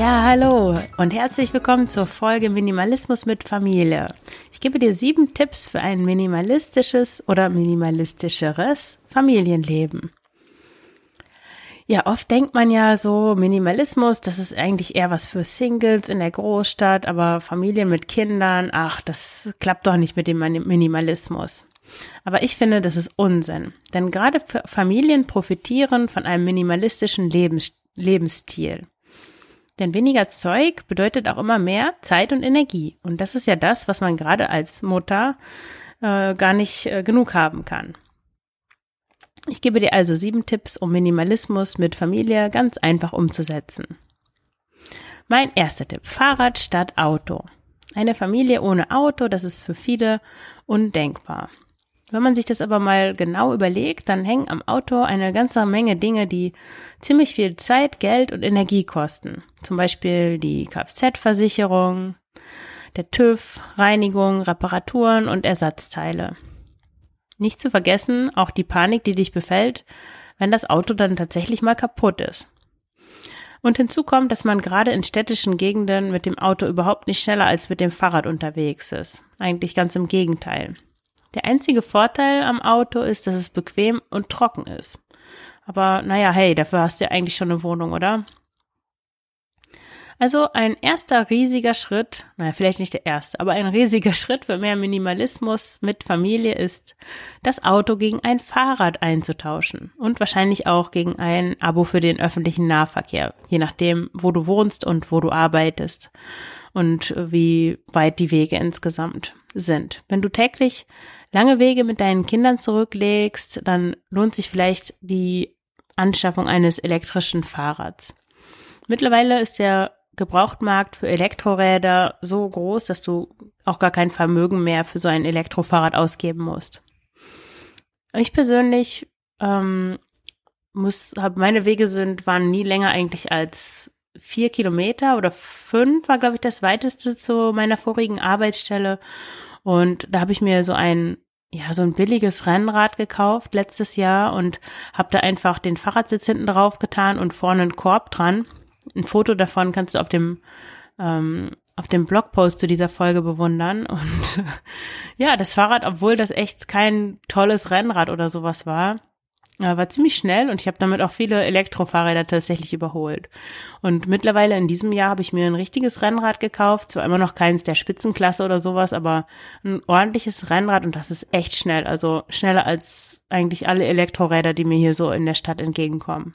Ja, hallo und herzlich willkommen zur Folge Minimalismus mit Familie. Ich gebe dir sieben Tipps für ein minimalistisches oder minimalistischeres Familienleben. Ja, oft denkt man ja so, Minimalismus, das ist eigentlich eher was für Singles in der Großstadt, aber Familien mit Kindern, ach, das klappt doch nicht mit dem Minimalismus. Aber ich finde, das ist Unsinn. Denn gerade Familien profitieren von einem minimalistischen Lebens Lebensstil. Denn weniger Zeug bedeutet auch immer mehr Zeit und Energie. Und das ist ja das, was man gerade als Mutter äh, gar nicht äh, genug haben kann. Ich gebe dir also sieben Tipps, um Minimalismus mit Familie ganz einfach umzusetzen. Mein erster Tipp, Fahrrad statt Auto. Eine Familie ohne Auto, das ist für viele undenkbar. Wenn man sich das aber mal genau überlegt, dann hängen am Auto eine ganze Menge Dinge, die ziemlich viel Zeit, Geld und Energie kosten. Zum Beispiel die Kfz-Versicherung, der TÜV, Reinigung, Reparaturen und Ersatzteile. Nicht zu vergessen auch die Panik, die dich befällt, wenn das Auto dann tatsächlich mal kaputt ist. Und hinzu kommt, dass man gerade in städtischen Gegenden mit dem Auto überhaupt nicht schneller als mit dem Fahrrad unterwegs ist. Eigentlich ganz im Gegenteil. Der einzige Vorteil am Auto ist, dass es bequem und trocken ist. Aber naja, hey, dafür hast du ja eigentlich schon eine Wohnung, oder? Also ein erster riesiger Schritt, naja, vielleicht nicht der erste, aber ein riesiger Schritt für mehr Minimalismus mit Familie ist, das Auto gegen ein Fahrrad einzutauschen und wahrscheinlich auch gegen ein Abo für den öffentlichen Nahverkehr, je nachdem, wo du wohnst und wo du arbeitest und wie weit die Wege insgesamt sind. Wenn du täglich lange Wege mit deinen Kindern zurücklegst, dann lohnt sich vielleicht die Anschaffung eines elektrischen Fahrrads. Mittlerweile ist der Gebrauchtmarkt für Elektroräder so groß, dass du auch gar kein Vermögen mehr für so ein Elektrofahrrad ausgeben musst. Ich persönlich ähm, muss, habe meine Wege sind waren nie länger eigentlich als vier Kilometer oder fünf war glaube ich das weiteste zu meiner vorigen Arbeitsstelle und da habe ich mir so ein ja, so ein billiges Rennrad gekauft letztes Jahr und habe da einfach den Fahrradsitz hinten drauf getan und vorne einen Korb dran. Ein Foto davon kannst du auf dem ähm, auf dem Blogpost zu dieser Folge bewundern. Und ja, das Fahrrad, obwohl das echt kein tolles Rennrad oder sowas war, war ziemlich schnell und ich habe damit auch viele Elektrofahrräder tatsächlich überholt. Und mittlerweile in diesem Jahr habe ich mir ein richtiges Rennrad gekauft, zwar immer noch keins der Spitzenklasse oder sowas, aber ein ordentliches Rennrad und das ist echt schnell, also schneller als eigentlich alle Elektroräder, die mir hier so in der Stadt entgegenkommen.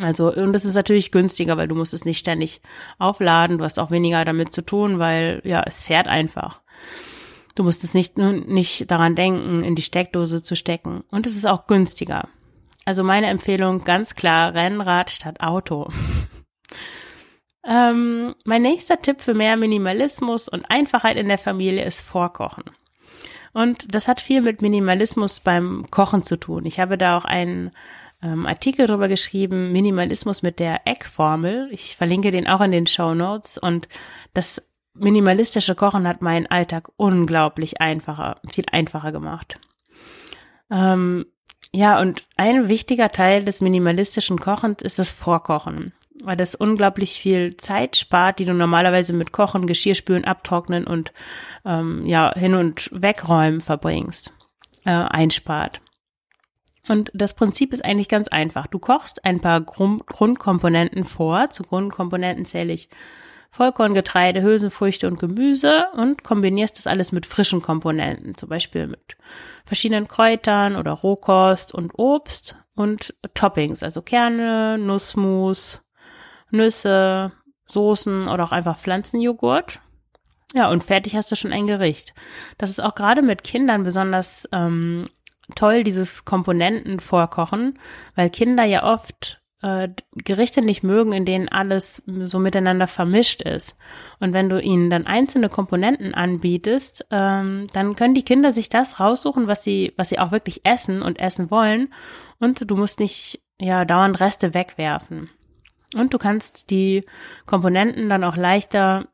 Also, und das ist natürlich günstiger, weil du musst es nicht ständig aufladen, du hast auch weniger damit zu tun, weil ja, es fährt einfach. Du musst es nicht, nicht daran denken, in die Steckdose zu stecken. Und es ist auch günstiger. Also meine Empfehlung ganz klar Rennrad statt Auto. ähm, mein nächster Tipp für mehr Minimalismus und Einfachheit in der Familie ist Vorkochen. Und das hat viel mit Minimalismus beim Kochen zu tun. Ich habe da auch einen ähm, Artikel darüber geschrieben, Minimalismus mit der Eckformel. Ich verlinke den auch in den Show Notes. Und das minimalistische Kochen hat meinen Alltag unglaublich einfacher, viel einfacher gemacht. Ähm, ja, und ein wichtiger Teil des minimalistischen Kochens ist das Vorkochen, weil das unglaublich viel Zeit spart, die du normalerweise mit Kochen, Geschirrspülen, Abtrocknen und ähm, ja hin und wegräumen verbringst, äh, einspart. Und das Prinzip ist eigentlich ganz einfach. Du kochst ein paar Grund Grundkomponenten vor. Zu Grundkomponenten zähle ich Vollkorngetreide, Hülsenfrüchte und Gemüse und kombinierst das alles mit frischen Komponenten, zum Beispiel mit verschiedenen Kräutern oder Rohkost und Obst und Toppings, also Kerne, Nussmus, Nüsse, Soßen oder auch einfach Pflanzenjoghurt. Ja, und fertig hast du schon ein Gericht. Das ist auch gerade mit Kindern besonders ähm, toll, dieses Komponenten vorkochen, weil Kinder ja oft äh, Gerichte nicht mögen, in denen alles so miteinander vermischt ist. Und wenn du ihnen dann einzelne Komponenten anbietest, ähm, dann können die Kinder sich das raussuchen, was sie, was sie auch wirklich essen und essen wollen. Und du musst nicht ja dauernd Reste wegwerfen. Und du kannst die Komponenten dann auch leichter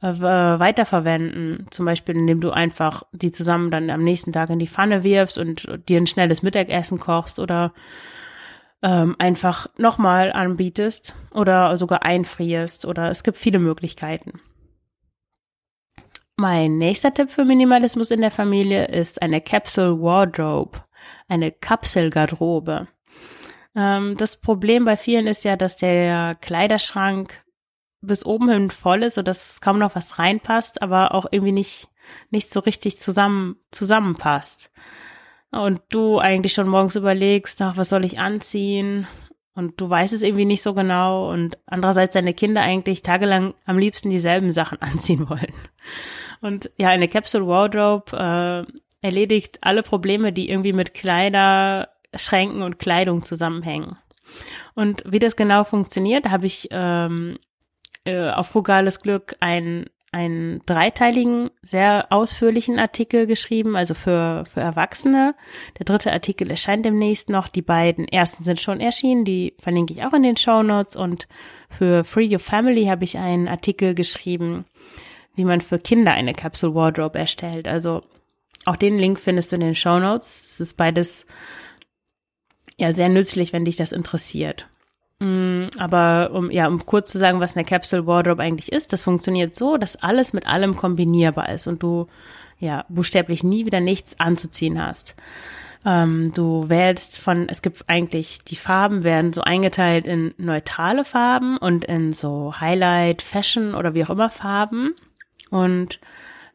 äh, weiterverwenden, zum Beispiel indem du einfach die zusammen dann am nächsten Tag in die Pfanne wirfst und dir ein schnelles Mittagessen kochst oder ähm, einfach nochmal anbietest oder sogar einfrierst oder es gibt viele Möglichkeiten. Mein nächster Tipp für Minimalismus in der Familie ist eine Capsule Wardrobe, eine Kapselgarderobe. Ähm, das Problem bei vielen ist ja, dass der Kleiderschrank bis oben hin voll ist, sodass kaum noch was reinpasst, aber auch irgendwie nicht, nicht so richtig zusammen, zusammenpasst. Und du eigentlich schon morgens überlegst, ach, was soll ich anziehen? Und du weißt es irgendwie nicht so genau und andererseits deine Kinder eigentlich tagelang am liebsten dieselben Sachen anziehen wollen. Und ja, eine Capsule Wardrobe äh, erledigt alle Probleme, die irgendwie mit Kleiderschränken und Kleidung zusammenhängen. Und wie das genau funktioniert, habe ich ähm, äh, auf frugales Glück ein einen dreiteiligen, sehr ausführlichen Artikel geschrieben, also für, für Erwachsene. Der dritte Artikel erscheint demnächst noch. Die beiden ersten sind schon erschienen, die verlinke ich auch in den Show Notes. Und für Free Your Family habe ich einen Artikel geschrieben, wie man für Kinder eine Capsule Wardrobe erstellt. Also auch den Link findest du in den Show Notes. Es ist beides ja sehr nützlich, wenn dich das interessiert. Mm, aber um ja, um kurz zu sagen, was eine Capsule Wardrobe eigentlich ist, das funktioniert so, dass alles mit allem kombinierbar ist und du ja buchstäblich nie wieder nichts anzuziehen hast. Ähm, du wählst von, es gibt eigentlich, die Farben werden so eingeteilt in neutrale Farben und in so Highlight, Fashion oder wie auch immer Farben. Und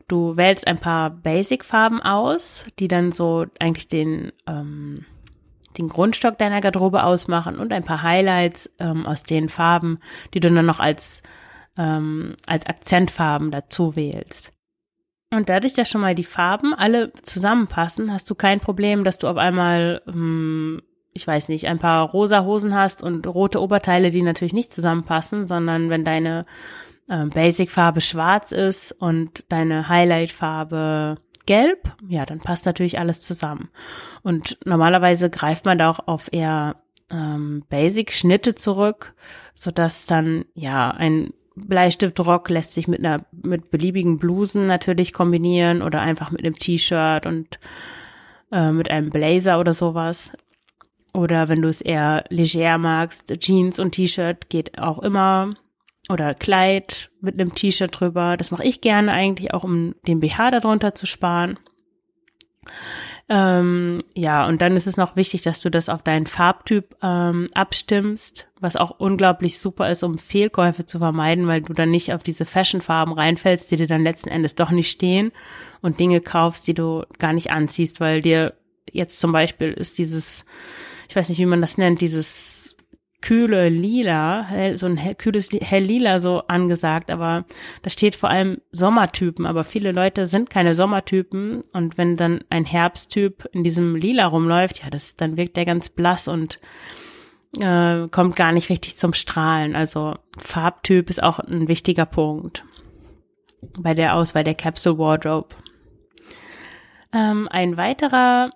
du wählst ein paar Basic-Farben aus, die dann so eigentlich den ähm, den Grundstock deiner Garderobe ausmachen und ein paar Highlights ähm, aus den Farben, die du dann noch als, ähm, als Akzentfarben dazu wählst. Und dadurch, dass schon mal die Farben alle zusammenpassen, hast du kein Problem, dass du auf einmal, ähm, ich weiß nicht, ein paar rosa Hosen hast und rote Oberteile, die natürlich nicht zusammenpassen, sondern wenn deine äh, Basic-Farbe schwarz ist und deine Highlight-Farbe gelb, ja, dann passt natürlich alles zusammen. Und normalerweise greift man da auch auf eher ähm, Basic-Schnitte zurück, so dass dann ja ein Bleistiftrock lässt sich mit einer mit beliebigen Blusen natürlich kombinieren oder einfach mit einem T-Shirt und äh, mit einem Blazer oder sowas. Oder wenn du es eher leger magst, Jeans und T-Shirt geht auch immer oder Kleid mit einem T-Shirt drüber. Das mache ich gerne eigentlich auch, um den BH darunter zu sparen. Ähm, ja, und dann ist es noch wichtig, dass du das auf deinen Farbtyp ähm, abstimmst, was auch unglaublich super ist, um Fehlkäufe zu vermeiden, weil du dann nicht auf diese Fashion-Farben reinfällst, die dir dann letzten Endes doch nicht stehen und Dinge kaufst, die du gar nicht anziehst, weil dir jetzt zum Beispiel ist dieses, ich weiß nicht, wie man das nennt, dieses kühle Lila, hell, so ein hell, kühles hell Lila so angesagt, aber da steht vor allem Sommertypen, aber viele Leute sind keine Sommertypen und wenn dann ein Herbsttyp in diesem Lila rumläuft, ja, das, dann wirkt der ganz blass und äh, kommt gar nicht richtig zum Strahlen. Also Farbtyp ist auch ein wichtiger Punkt bei der Auswahl der Capsule Wardrobe. Ähm, ein weiterer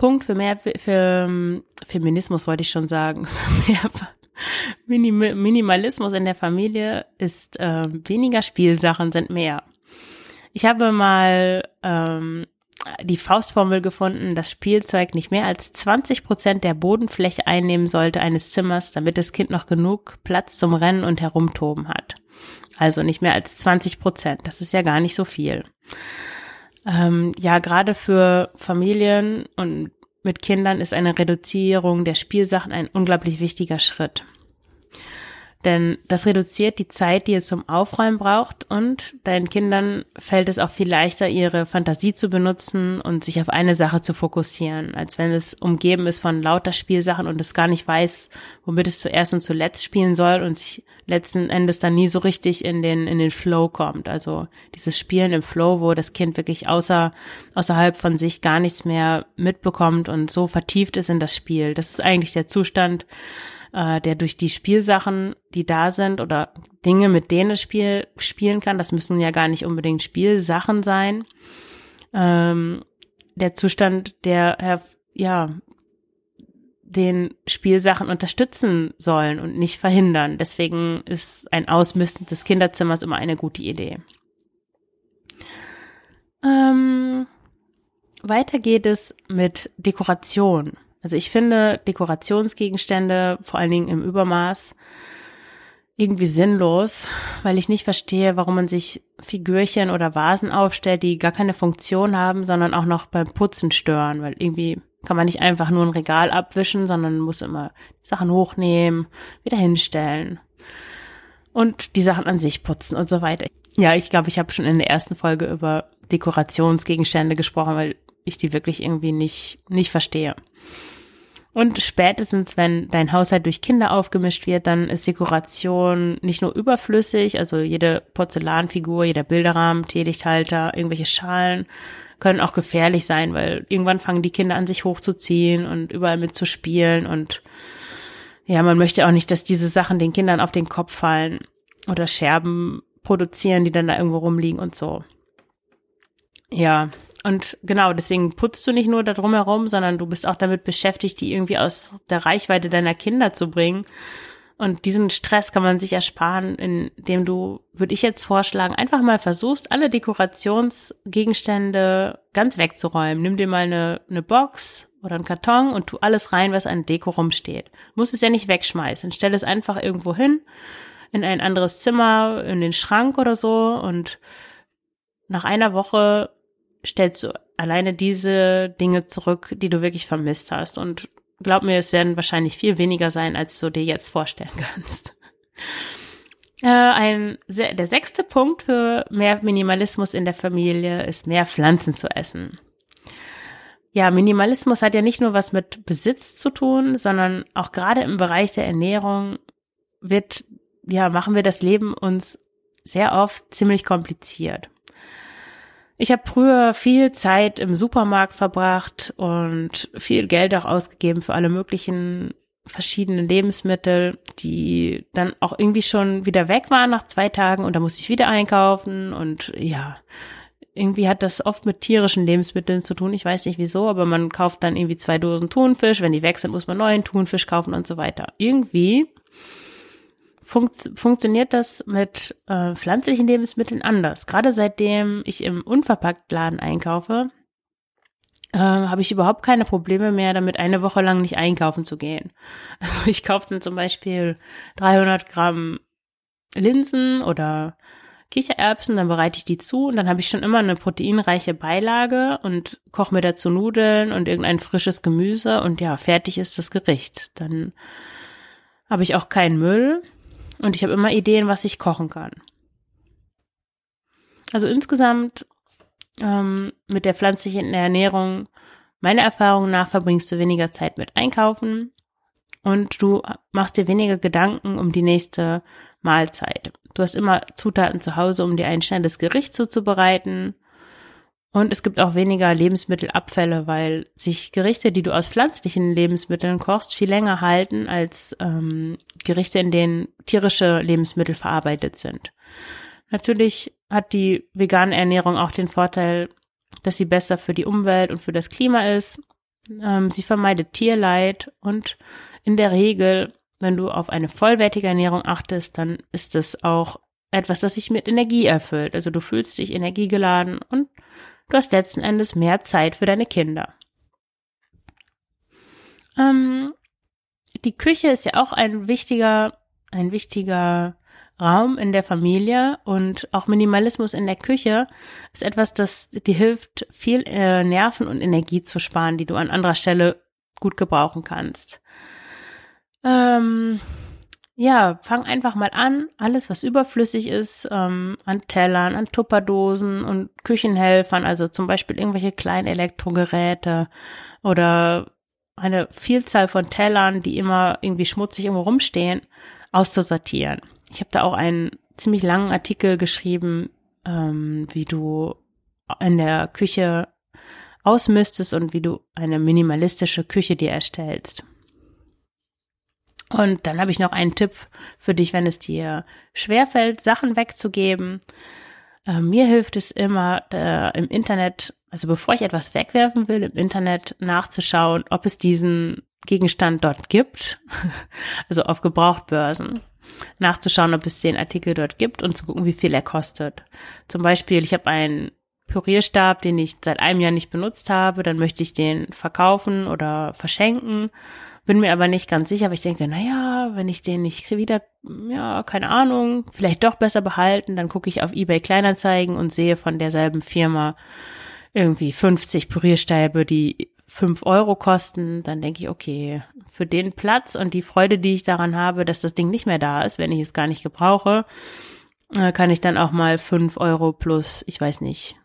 Punkt für mehr für, ähm, Feminismus wollte ich schon sagen. Minim Minimalismus in der Familie ist äh, weniger Spielsachen sind mehr. Ich habe mal ähm, die Faustformel gefunden, dass Spielzeug nicht mehr als 20 Prozent der Bodenfläche einnehmen sollte eines Zimmers, damit das Kind noch genug Platz zum Rennen und Herumtoben hat. Also nicht mehr als 20 Prozent. Das ist ja gar nicht so viel. Ähm, ja, gerade für Familien und mit Kindern ist eine Reduzierung der Spielsachen ein unglaublich wichtiger Schritt. Denn das reduziert die Zeit, die ihr zum Aufräumen braucht und deinen Kindern fällt es auch viel leichter, ihre Fantasie zu benutzen und sich auf eine Sache zu fokussieren, als wenn es umgeben ist von lauter Spielsachen und es gar nicht weiß, womit es zuerst und zuletzt spielen soll und sich letzten Endes dann nie so richtig in den, in den Flow kommt. Also dieses Spielen im Flow, wo das Kind wirklich außer, außerhalb von sich gar nichts mehr mitbekommt und so vertieft ist in das Spiel. Das ist eigentlich der Zustand, äh, der durch die Spielsachen, die da sind oder Dinge, mit denen es Spiel spielen kann, das müssen ja gar nicht unbedingt Spielsachen sein, ähm, der Zustand, der ja den Spielsachen unterstützen sollen und nicht verhindern. Deswegen ist ein Ausmisten des Kinderzimmers immer eine gute Idee. Ähm, weiter geht es mit Dekoration. Also ich finde Dekorationsgegenstände, vor allen Dingen im Übermaß, irgendwie sinnlos, weil ich nicht verstehe, warum man sich Figürchen oder Vasen aufstellt, die gar keine Funktion haben, sondern auch noch beim Putzen stören, weil irgendwie kann man nicht einfach nur ein Regal abwischen, sondern muss immer Sachen hochnehmen, wieder hinstellen und die Sachen an sich putzen und so weiter. Ja, ich glaube, ich habe schon in der ersten Folge über Dekorationsgegenstände gesprochen, weil ich die wirklich irgendwie nicht, nicht verstehe. Und spätestens, wenn dein Haushalt durch Kinder aufgemischt wird, dann ist Dekoration nicht nur überflüssig, also jede Porzellanfigur, jeder Bilderrahmen, Teelichthalter, irgendwelche Schalen können auch gefährlich sein, weil irgendwann fangen die Kinder an, sich hochzuziehen und überall mitzuspielen und ja, man möchte auch nicht, dass diese Sachen den Kindern auf den Kopf fallen oder Scherben produzieren, die dann da irgendwo rumliegen und so. Ja, und genau, deswegen putzt du nicht nur da drumherum, sondern du bist auch damit beschäftigt, die irgendwie aus der Reichweite deiner Kinder zu bringen. Und diesen Stress kann man sich ersparen, indem du, würde ich jetzt vorschlagen, einfach mal versuchst, alle Dekorationsgegenstände ganz wegzuräumen. Nimm dir mal eine, eine Box oder einen Karton und tu alles rein, was an Deko rumsteht. Musst es ja nicht wegschmeißen. Stell es einfach irgendwo hin, in ein anderes Zimmer, in den Schrank oder so und nach einer Woche stellst du alleine diese Dinge zurück, die du wirklich vermisst hast. Und glaub mir, es werden wahrscheinlich viel weniger sein, als du dir jetzt vorstellen kannst. Äh, ein, der sechste Punkt für mehr Minimalismus in der Familie ist mehr Pflanzen zu essen. Ja, Minimalismus hat ja nicht nur was mit Besitz zu tun, sondern auch gerade im Bereich der Ernährung wird, ja, machen wir das Leben uns sehr oft ziemlich kompliziert. Ich habe früher viel Zeit im Supermarkt verbracht und viel Geld auch ausgegeben für alle möglichen verschiedenen Lebensmittel, die dann auch irgendwie schon wieder weg waren nach zwei Tagen und da musste ich wieder einkaufen und ja, irgendwie hat das oft mit tierischen Lebensmitteln zu tun. Ich weiß nicht wieso, aber man kauft dann irgendwie zwei Dosen Thunfisch. Wenn die weg sind, muss man neuen Thunfisch kaufen und so weiter. Irgendwie funkt, funktioniert das mit äh, pflanzlichen Lebensmitteln anders. Gerade seitdem ich im Unverpacktladen einkaufe, äh, habe ich überhaupt keine Probleme mehr damit, eine Woche lang nicht einkaufen zu gehen. Also ich kaufe dann zum Beispiel 300 Gramm Linsen oder Kichererbsen, dann bereite ich die zu und dann habe ich schon immer eine proteinreiche Beilage und koche mir dazu Nudeln und irgendein frisches Gemüse und ja, fertig ist das Gericht. Dann habe ich auch keinen Müll und ich habe immer Ideen, was ich kochen kann. Also insgesamt ähm, mit der pflanzlichen Ernährung, meiner Erfahrung nach, verbringst du weniger Zeit mit Einkaufen und du machst dir weniger Gedanken um die nächste Mahlzeit. Du hast immer Zutaten zu Hause, um dir ein schnelles Gericht zuzubereiten und es gibt auch weniger Lebensmittelabfälle, weil sich Gerichte, die du aus pflanzlichen Lebensmitteln kochst, viel länger halten als ähm, Gerichte, in denen tierische Lebensmittel verarbeitet sind. Natürlich hat die vegane Ernährung auch den Vorteil, dass sie besser für die Umwelt und für das Klima ist. Ähm, sie vermeidet Tierleid und in der Regel, wenn du auf eine vollwertige Ernährung achtest, dann ist es auch etwas, das sich mit Energie erfüllt. Also du fühlst dich energiegeladen und Du hast letzten Endes mehr Zeit für deine Kinder. Ähm, die Küche ist ja auch ein wichtiger, ein wichtiger Raum in der Familie und auch Minimalismus in der Küche ist etwas, das dir hilft, viel äh, Nerven und Energie zu sparen, die du an anderer Stelle gut gebrauchen kannst. Ähm, ja, fang einfach mal an, alles, was überflüssig ist, ähm, an Tellern, an Tupperdosen und Küchenhelfern, also zum Beispiel irgendwelche kleinen Elektrogeräte oder eine Vielzahl von Tellern, die immer irgendwie schmutzig irgendwo rumstehen, auszusortieren. Ich habe da auch einen ziemlich langen Artikel geschrieben, ähm, wie du in der Küche ausmistest und wie du eine minimalistische Küche dir erstellst. Und dann habe ich noch einen Tipp für dich, wenn es dir schwerfällt, Sachen wegzugeben. Äh, mir hilft es immer im Internet, also bevor ich etwas wegwerfen will, im Internet nachzuschauen, ob es diesen Gegenstand dort gibt, also auf Gebrauchtbörsen nachzuschauen, ob es den Artikel dort gibt und zu gucken, wie viel er kostet. Zum Beispiel, ich habe einen Pürierstab, den ich seit einem Jahr nicht benutzt habe, dann möchte ich den verkaufen oder verschenken. Bin mir aber nicht ganz sicher, aber ich denke, naja, wenn ich den nicht wieder, ja, keine Ahnung, vielleicht doch besser behalten, dann gucke ich auf eBay Kleinanzeigen und sehe von derselben Firma irgendwie 50 Pürierstäbe, die 5 Euro kosten, dann denke ich, okay, für den Platz und die Freude, die ich daran habe, dass das Ding nicht mehr da ist, wenn ich es gar nicht gebrauche, äh, kann ich dann auch mal 5 Euro plus, ich weiß nicht,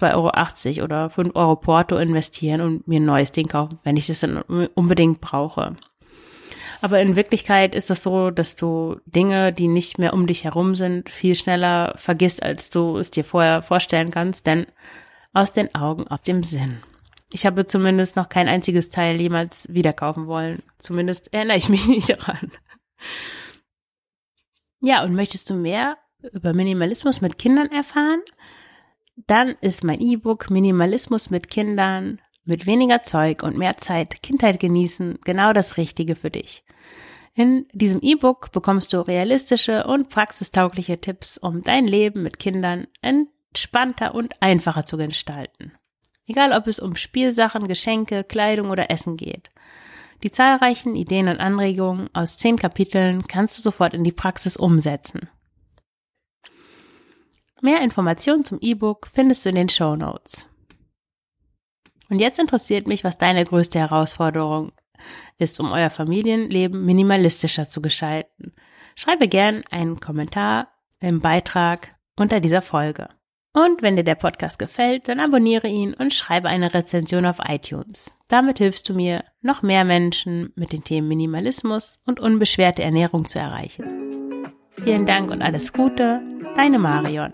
2,80 Euro oder 5 Euro Porto investieren und mir ein neues Ding kaufen, wenn ich das dann unbedingt brauche. Aber in Wirklichkeit ist das so, dass du Dinge, die nicht mehr um dich herum sind, viel schneller vergisst, als du es dir vorher vorstellen kannst, denn aus den Augen, aus dem Sinn. Ich habe zumindest noch kein einziges Teil jemals wieder kaufen wollen. Zumindest erinnere ich mich nicht daran. Ja, und möchtest du mehr über Minimalismus mit Kindern erfahren? Dann ist mein E-Book Minimalismus mit Kindern mit weniger Zeug und mehr Zeit Kindheit genießen genau das Richtige für dich. In diesem E-Book bekommst du realistische und praxistaugliche Tipps, um dein Leben mit Kindern entspannter und einfacher zu gestalten. Egal ob es um Spielsachen, Geschenke, Kleidung oder Essen geht. Die zahlreichen Ideen und Anregungen aus zehn Kapiteln kannst du sofort in die Praxis umsetzen. Mehr Informationen zum E-Book findest du in den Show Notes. Und jetzt interessiert mich, was deine größte Herausforderung ist, um euer Familienleben minimalistischer zu gestalten. Schreibe gern einen Kommentar im Beitrag unter dieser Folge. Und wenn dir der Podcast gefällt, dann abonniere ihn und schreibe eine Rezension auf iTunes. Damit hilfst du mir, noch mehr Menschen mit den Themen Minimalismus und unbeschwerte Ernährung zu erreichen. Vielen Dank und alles Gute, deine Marion.